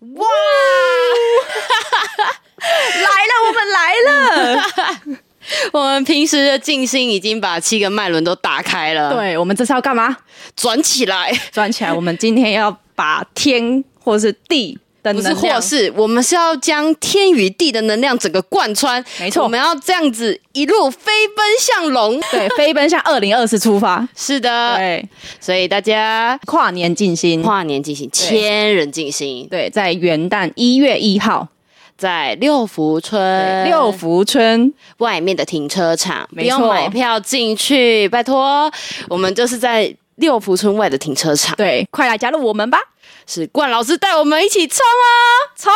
哇！来了，我们来了。我们平时的静心已经把七个脉轮都打开了。对，我们这是要干嘛？转起来，转起来。我们今天要把天或是地不是或是，我们是要将天与地的能量整个贯穿。没错，我们要这样子一路飞奔向龙，对，飞奔向二零二四出发。是的，对。所以大家跨年进行，跨年进行，千人进行。对，在元旦一月一号。在六福村，六福村外面的停车场，没用买票进去，拜托，我们就是在六福村外的停车场。对，快来加入我们吧！是冠老师带我们一起冲啊，冲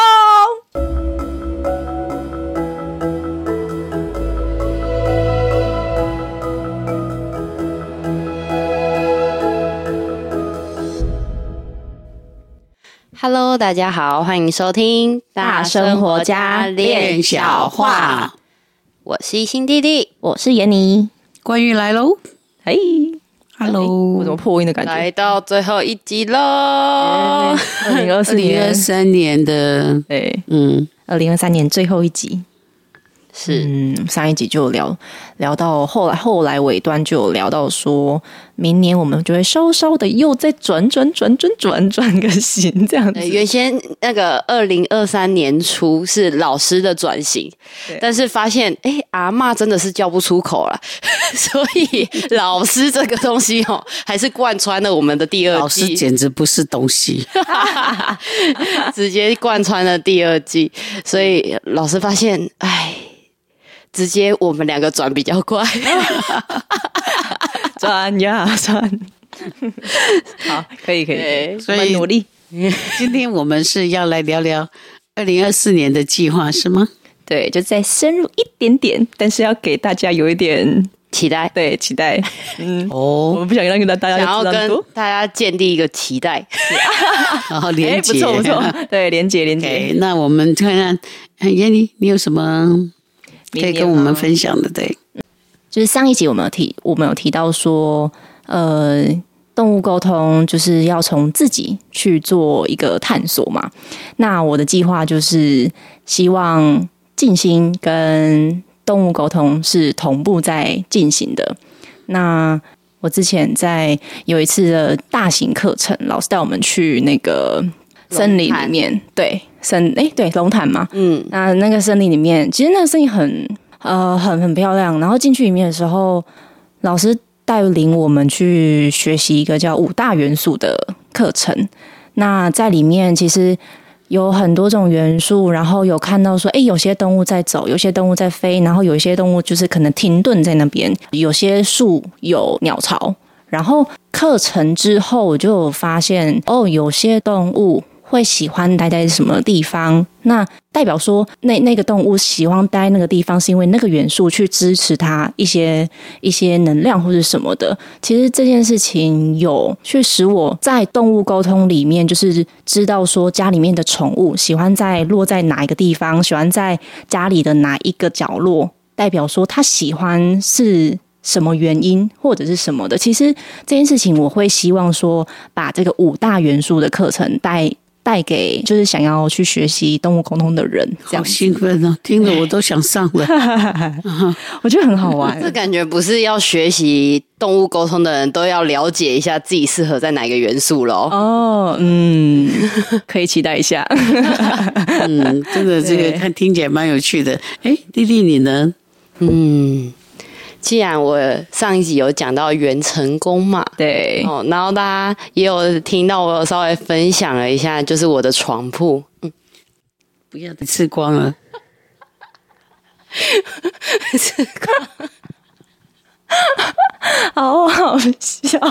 ！Hello，大家好，欢迎收听《大生活家练小话》。我是一心弟弟，我是妍妮，关于来喽！嘿，Hello，我怎么破音的感觉？来到最后一集喽！二零二四年、二零二三年的，对，嗯，二零二三年最后一集。是，嗯，上一集就聊聊到后来，后来尾端就有聊到说，明年我们就会稍稍的又再转转转转转转个型这样子。原先那个二零二三年初是老师的转型，但是发现哎、欸，阿嬷真的是叫不出口了，所以老师这个东西哦，还是贯穿了我们的第二季。老师简直不是东西，直接贯穿了第二季，所以老师发现，哎。直接我们两个转比较快，转呀转，好，可以可以，所以努力。今天我们是要来聊聊二零二四年的计划，是吗？对，就再深入一点点，但是要给大家有一点期待，对，期待。嗯，哦，我们不想让大家想要跟大家建立一个期待，然后连接，不错不错，对，连接连接。那我们看看，妍妮，你有什么？可以跟我们分享的，对，就是上一集我们有提，我们有提到说，呃，动物沟通就是要从自己去做一个探索嘛。那我的计划就是希望静心跟动物沟通是同步在进行的。那我之前在有一次的大型课程，老师带我们去那个森林里面，对。森哎、欸，对，龙潭嘛，嗯，那那个森林里面，其实那个森林很呃很很漂亮。然后进去里面的时候，老师带领我们去学习一个叫五大元素的课程。那在里面其实有很多种元素，然后有看到说，哎、欸，有些动物在走，有些动物在飞，然后有一些动物就是可能停顿在那边，有些树有鸟巢。然后课程之后，我就发现哦，有些动物。会喜欢待在什么地方？那代表说，那那个动物喜欢待那个地方，是因为那个元素去支持它一些一些能量或者什么的。其实这件事情有去使我在动物沟通里面，就是知道说家里面的宠物喜欢在落在哪一个地方，喜欢在家里的哪一个角落，代表说他喜欢是什么原因或者是什么的。其实这件事情，我会希望说，把这个五大元素的课程带。带给就是想要去学习动物沟通的人，这样好兴奋哦！听着我都想上了，我觉得很好玩。这感觉不是要学习动物沟通的人都要了解一下自己适合在哪个元素喽？哦，嗯，可以期待一下。嗯，真的这个看听起来蛮有趣的。哎，弟弟你呢？嗯。既然我上一集有讲到元成功嘛，对，哦，然后大家也有听到我稍微分享了一下，就是我的床铺，嗯，不要再吃光了，吃光，好好笑，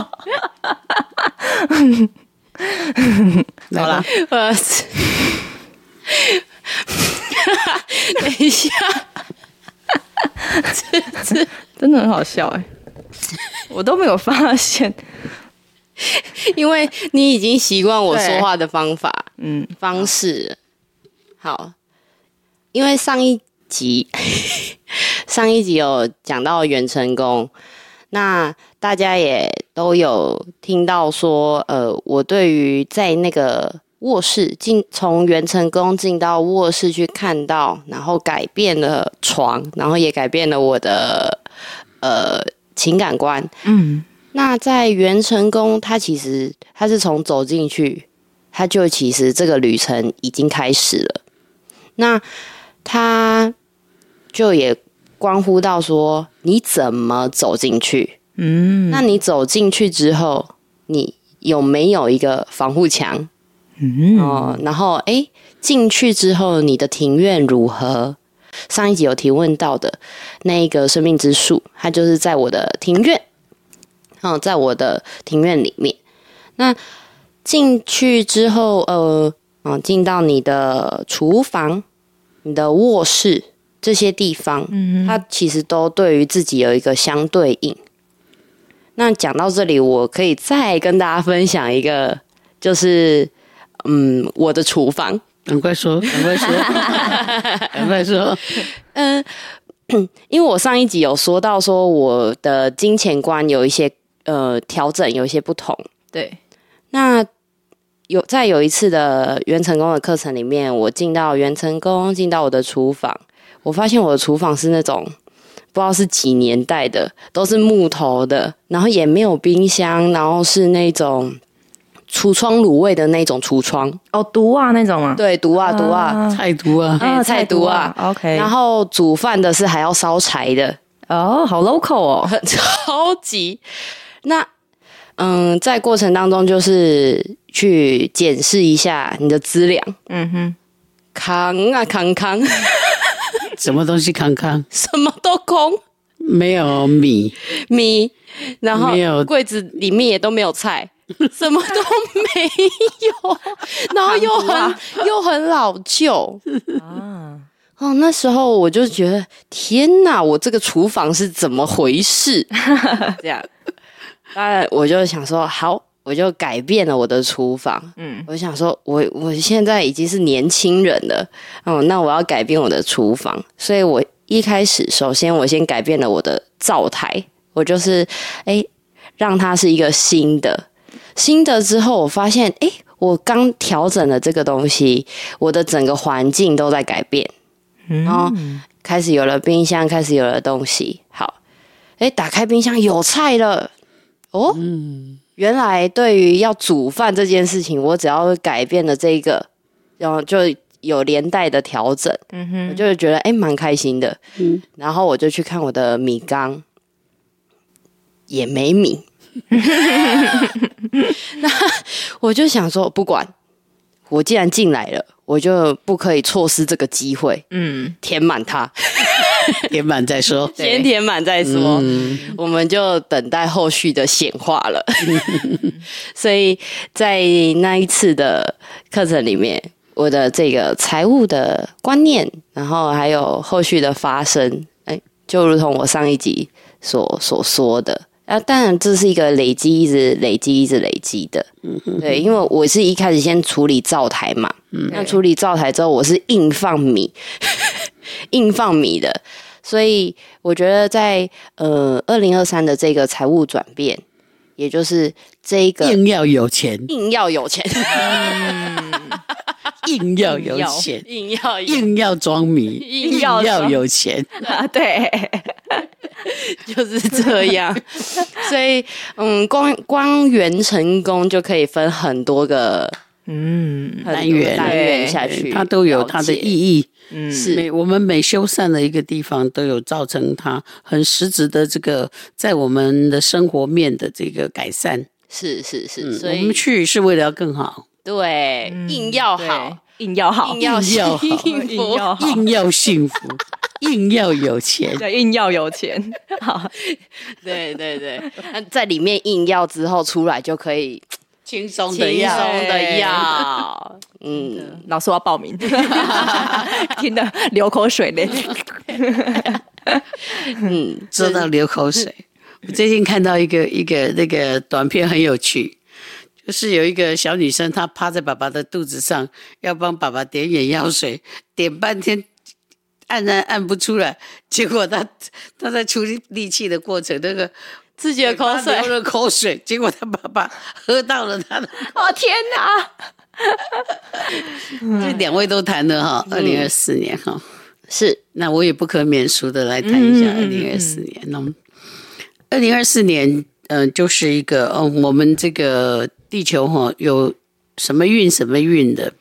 好了，我吃，等一下，吃吃。真的很好笑哎，我都没有发现，因为你已经习惯我说话的方法，嗯，方式。好，因为上一集 上一集有讲到元成功，那大家也都有听到说，呃，我对于在那个卧室进，从元成宫进到卧室去看到，然后改变了床，然后也改变了我的呃情感观。嗯，那在元成宫，它其实它是从走进去，它就其实这个旅程已经开始了。那它就也关乎到说你怎么走进去。嗯，那你走进去之后，你有没有一个防护墙？嗯哦，然后哎，进去之后你的庭院如何？上一集有提问到的那一个生命之树，它就是在我的庭院，哦，在我的庭院里面。那进去之后，呃，嗯，进到你的厨房、你的卧室这些地方，嗯，它其实都对于自己有一个相对应。那讲到这里，我可以再跟大家分享一个，就是。嗯，我的厨房，赶快说，赶快说，赶快说。嗯，因为我上一集有说到，说我的金钱观有一些呃调整，有一些不同。对，那有在有一次的元成功的课程里面，我进到元成功，进到我的厨房，我发现我的厨房是那种不知道是几年代的，都是木头的，然后也没有冰箱，然后是那种。橱窗卤味的那种橱窗。哦，毒啊那种啊？对，毒啊毒啊，菜毒啊，哎，菜毒啊，OK。然后煮饭的是还要烧柴的。哦，好 local 哦，超级。那嗯，在过程当中就是去检视一下你的资粮，嗯哼，扛啊扛扛，什么东西扛扛？什么都空，没有米。米，然后没有。柜子里面也都没有菜。什么都没有，然后又很 又很老旧啊！哦，那时候我就觉得天哪，我这个厨房是怎么回事？这样，当然我就想说，好，我就改变了我的厨房。嗯，我想说，我我现在已经是年轻人了，哦，那我要改变我的厨房，所以我一开始首先我先改变了我的灶台，我就是哎，让它是一个新的。新的之后，我发现，哎，我刚调整了这个东西，我的整个环境都在改变，然后开始有了冰箱，开始有了东西。好，哎，打开冰箱有菜了，哦，原来对于要煮饭这件事情，我只要改变了这个，然后就有连带的调整，嗯哼，我就觉得哎，蛮开心的，嗯，然后我就去看我的米缸，也没米。那我就想说，不管我既然进来了，我就不可以错失这个机会。嗯，填满它，填满再说，先填满再说。嗯、我们就等待后续的显化了。所以在那一次的课程里面，我的这个财务的观念，然后还有后续的发生，哎，就如同我上一集所所说的。啊，当然这是一个累积，一直累积，一直累积的。嗯哼，对，因为我是一开始先处理灶台嘛，嗯，那处理灶台之后，我是硬放米，硬放米的，所以我觉得在呃二零二三的这个财务转变，也就是这个硬要有钱，硬要有钱，硬要有钱，硬要硬要装米，硬要有钱。啊，对。就是这样，所以嗯，光光元成功就可以分很多个嗯。单元单元。下去，它都有它的意义。嗯，是。每我们每修缮的一个地方，都有造成它很实质的这个在我们的生活面的这个改善。是是是，嗯、所以我们去是为了要更好。对，硬要好，硬要好，硬要幸福，硬要幸福。硬要有钱，对，硬要有钱。好，对对对，在里面硬要之后出来就可以轻松的要，轻松的要。嗯，老师我要报名，听得流口水嘞。嗯，说到流口水，我最近看到一个一个那个短片很有趣，就是有一个小女生她趴在爸爸的肚子上，要帮爸爸点眼药水，点半天。按按按不出来，结果他他在出力气的过程，那个自己的口水流了口水，结果他爸爸喝到了他的，哦天哪！这两位都谈了哈，二零二四年哈、嗯，是，那我也不可免俗的来谈一下二零二四年。那二零二四年，嗯、呃，就是一个，哦，我们这个地球哈有什么运什么运的。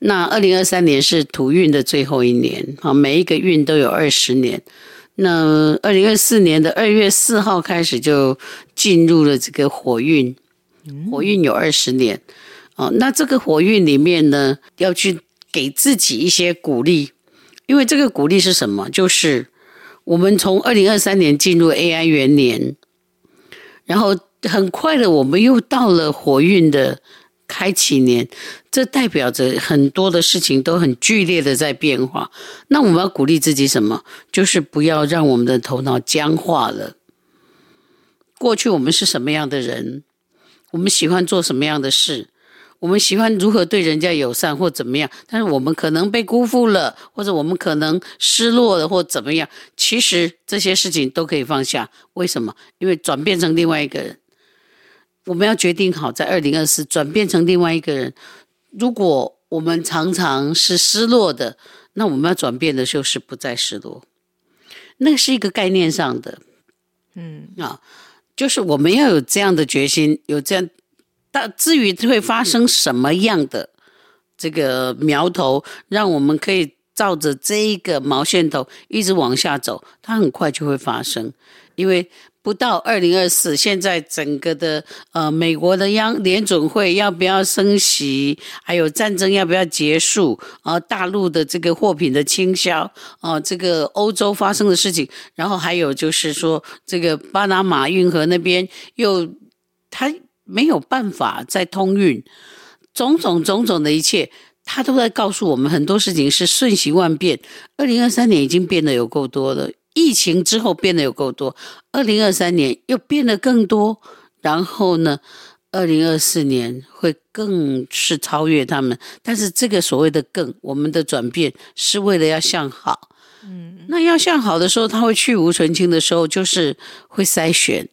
那二零二三年是土运的最后一年，哈，每一个运都有二十年。那二零二四年的二月四号开始就进入了这个火运，火运有二十年，哦，那这个火运里面呢，要去给自己一些鼓励，因为这个鼓励是什么？就是我们从二零二三年进入 AI 元年，然后很快的我们又到了火运的。开启年，这代表着很多的事情都很剧烈的在变化。那我们要鼓励自己什么？就是不要让我们的头脑僵化了。过去我们是什么样的人？我们喜欢做什么样的事？我们喜欢如何对人家友善或怎么样？但是我们可能被辜负了，或者我们可能失落了或怎么样？其实这些事情都可以放下。为什么？因为转变成另外一个人。我们要决定好，在二零二四转变成另外一个人。如果我们常常是失落的，那我们要转变的就是不再失落。那是一个概念上的，嗯啊，就是我们要有这样的决心，有这样。但至于会发生什么样的这个苗头，让我们可以照着这一个毛线头一直往下走，它很快就会发生，因为。不到二零二四，现在整个的呃，美国的央联准会要不要升息，还有战争要不要结束，啊，大陆的这个货品的倾销，啊，这个欧洲发生的事情，然后还有就是说，这个巴拿马运河那边又他没有办法再通运，种种种种的一切，他都在告诉我们很多事情是瞬息万变。二零二三年已经变得有够多了。疫情之后变得有够多，二零二三年又变得更多，然后呢，二零二四年会更是超越他们。但是这个所谓的“更”，我们的转变是为了要向好。嗯，那要向好的时候，他会去无存清的时候，就是会筛选。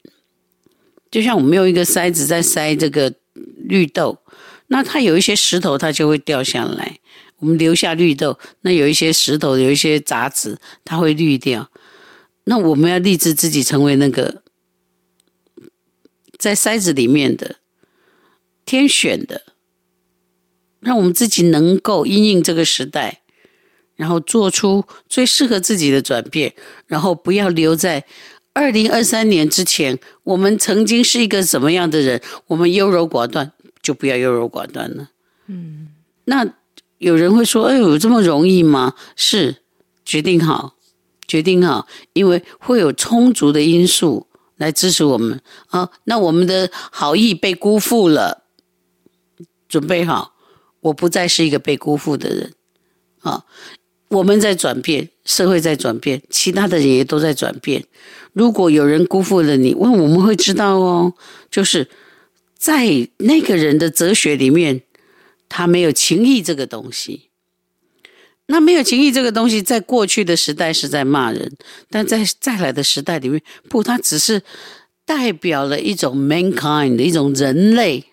就像我们用一个筛子在筛这个绿豆，那它有一些石头，它就会掉下来。我们留下绿豆，那有一些石头，有一些杂质，它会滤掉。那我们要立志自己成为那个在筛子里面的天选的，让我们自己能够因应这个时代，然后做出最适合自己的转变，然后不要留在二零二三年之前，我们曾经是一个什么样的人，我们优柔寡断，就不要优柔寡断了。嗯，那有人会说：“哎呦，这么容易吗？”是，决定好。决定好，因为会有充足的因素来支持我们啊。那我们的好意被辜负了，准备好，我不再是一个被辜负的人啊。我们在转变，社会在转变，其他的人也都在转变。如果有人辜负了你，问我们会知道哦，就是在那个人的哲学里面，他没有情义这个东西。那没有情义这个东西，在过去的时代是在骂人，但在再来的时代里面，不，它只是代表了一种 mankind 的一种人类。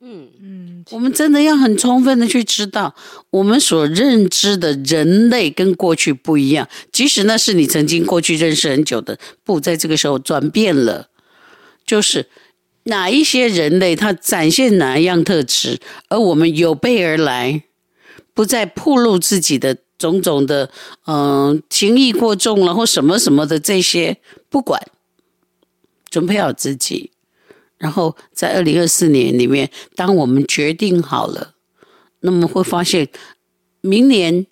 嗯嗯，我们真的要很充分的去知道，我们所认知的人类跟过去不一样。即使那是你曾经过去认识很久的，不，在这个时候转变了，就是哪一些人类他展现哪一样特质，而我们有备而来。不再暴露自己的种种的，嗯、情义过重了或什么什么的这些，不管，准备好自己，然后在二零二四年里面，当我们决定好了，那么会发现，明年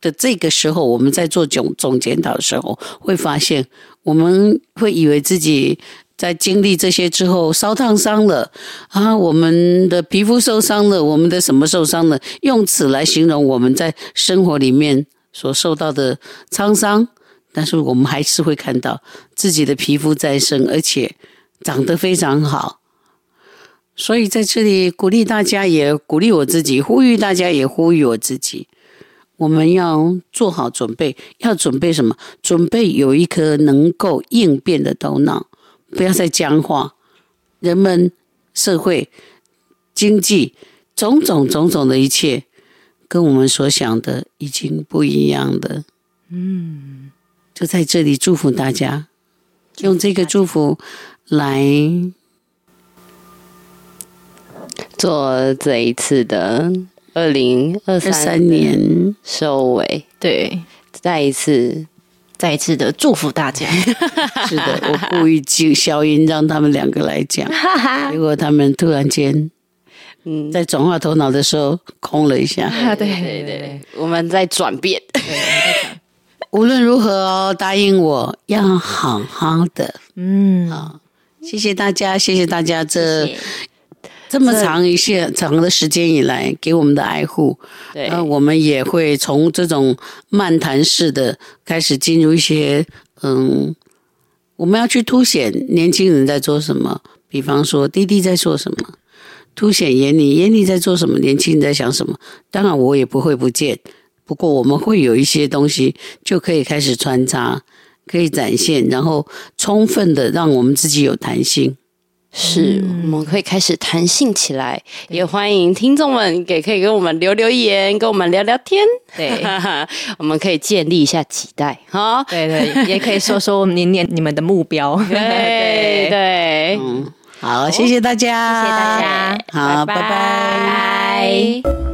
的这个时候，我们在做总总检讨的时候，会发现，我们会以为自己。在经历这些之后，烧烫伤了啊，我们的皮肤受伤了，我们的什么受伤了？用此来形容我们在生活里面所受到的沧桑。但是我们还是会看到自己的皮肤再生，而且长得非常好。所以在这里鼓励大家，也鼓励我自己，呼吁大家，也呼吁我自己，我们要做好准备。要准备什么？准备有一颗能够应变的头脑。不要再僵化，人们、社会、经济种种种种的一切，跟我们所想的已经不一样的。嗯，就在这里祝福大家，用这个祝福来做这一次的二零二三年收尾。对，再一次。再一次的祝福大家。是的，我故意就消音让他们两个来讲，结果他们突然间，嗯，在转化头脑的时候空了一下。对对对对，我们在转变。无论如何哦，答应我要好好的。嗯，好，谢谢大家，谢谢大家这。这么长一些长的时间以来给我们的爱护，对，那我们也会从这种漫谈式的开始进入一些，嗯，我们要去凸显年轻人在做什么，比方说弟弟在做什么，凸显眼里眼里在做什么，年轻人在想什么。当然我也不会不见，不过我们会有一些东西就可以开始穿插，可以展现，然后充分的让我们自己有弹性。是，我们可以开始弹性起来，也欢迎听众们给可以跟我们留留言，跟我们聊聊天。对，我们可以建立一下期待哈。对对，也可以说说明年你们的目标。对对，嗯，好，谢谢大家，谢谢大家，好，拜拜。